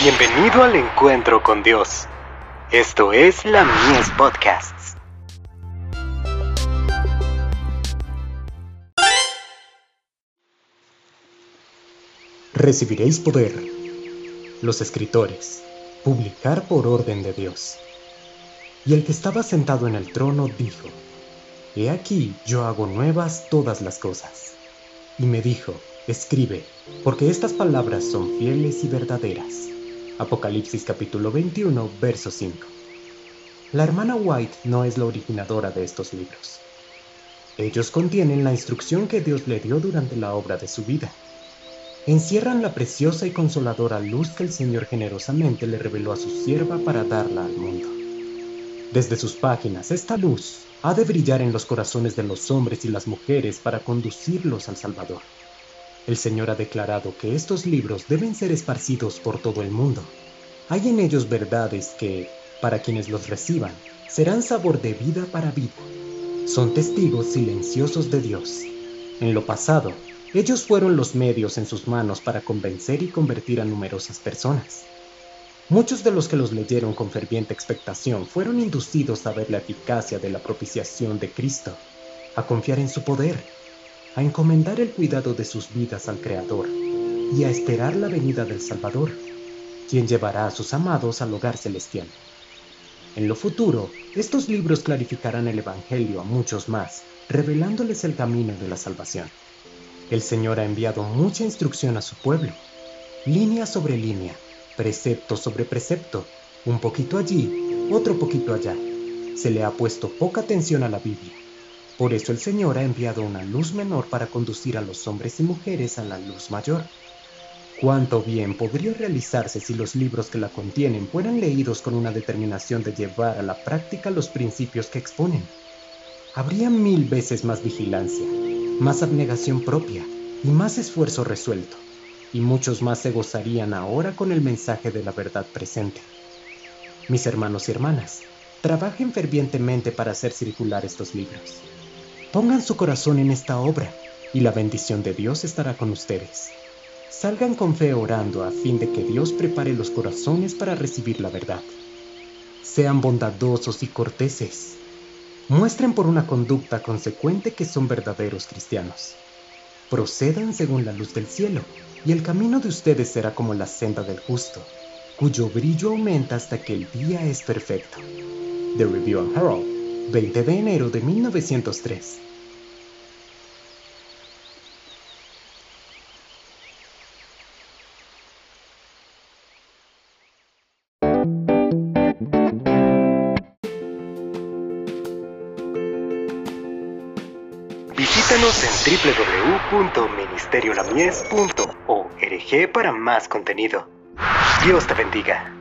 Bienvenido al encuentro con Dios. Esto es la Mies Podcasts. Recibiréis poder. Los escritores. Publicar por orden de Dios. Y el que estaba sentado en el trono dijo, He aquí yo hago nuevas todas las cosas. Y me dijo, Escribe, porque estas palabras son fieles y verdaderas. Apocalipsis capítulo 21, verso 5. La hermana White no es la originadora de estos libros. Ellos contienen la instrucción que Dios le dio durante la obra de su vida. Encierran la preciosa y consoladora luz que el Señor generosamente le reveló a su sierva para darla al mundo. Desde sus páginas, esta luz ha de brillar en los corazones de los hombres y las mujeres para conducirlos al Salvador. El Señor ha declarado que estos libros deben ser esparcidos por todo el mundo. Hay en ellos verdades que, para quienes los reciban, serán sabor de vida para vida. Son testigos silenciosos de Dios. En lo pasado, ellos fueron los medios en sus manos para convencer y convertir a numerosas personas. Muchos de los que los leyeron con ferviente expectación fueron inducidos a ver la eficacia de la propiciación de Cristo, a confiar en su poder a encomendar el cuidado de sus vidas al Creador y a esperar la venida del Salvador, quien llevará a sus amados al hogar celestial. En lo futuro, estos libros clarificarán el Evangelio a muchos más, revelándoles el camino de la salvación. El Señor ha enviado mucha instrucción a su pueblo, línea sobre línea, precepto sobre precepto, un poquito allí, otro poquito allá. Se le ha puesto poca atención a la Biblia por eso el Señor ha enviado una luz menor para conducir a los hombres y mujeres a la luz mayor. Cuánto bien podría realizarse si los libros que la contienen fueran leídos con una determinación de llevar a la práctica los principios que exponen. Habría mil veces más vigilancia, más abnegación propia y más esfuerzo resuelto, y muchos más se gozarían ahora con el mensaje de la verdad presente. Mis hermanos y hermanas, trabajen fervientemente para hacer circular estos libros. Pongan su corazón en esta obra y la bendición de Dios estará con ustedes. Salgan con fe orando a fin de que Dios prepare los corazones para recibir la verdad. Sean bondadosos y corteses. Muestren por una conducta consecuente que son verdaderos cristianos. Procedan según la luz del cielo, y el camino de ustedes será como la senda del justo, cuyo brillo aumenta hasta que el día es perfecto. The Review and Herald 20 de enero de 1903. Visítanos en www.ministeriolamies.org para más contenido. Dios te bendiga.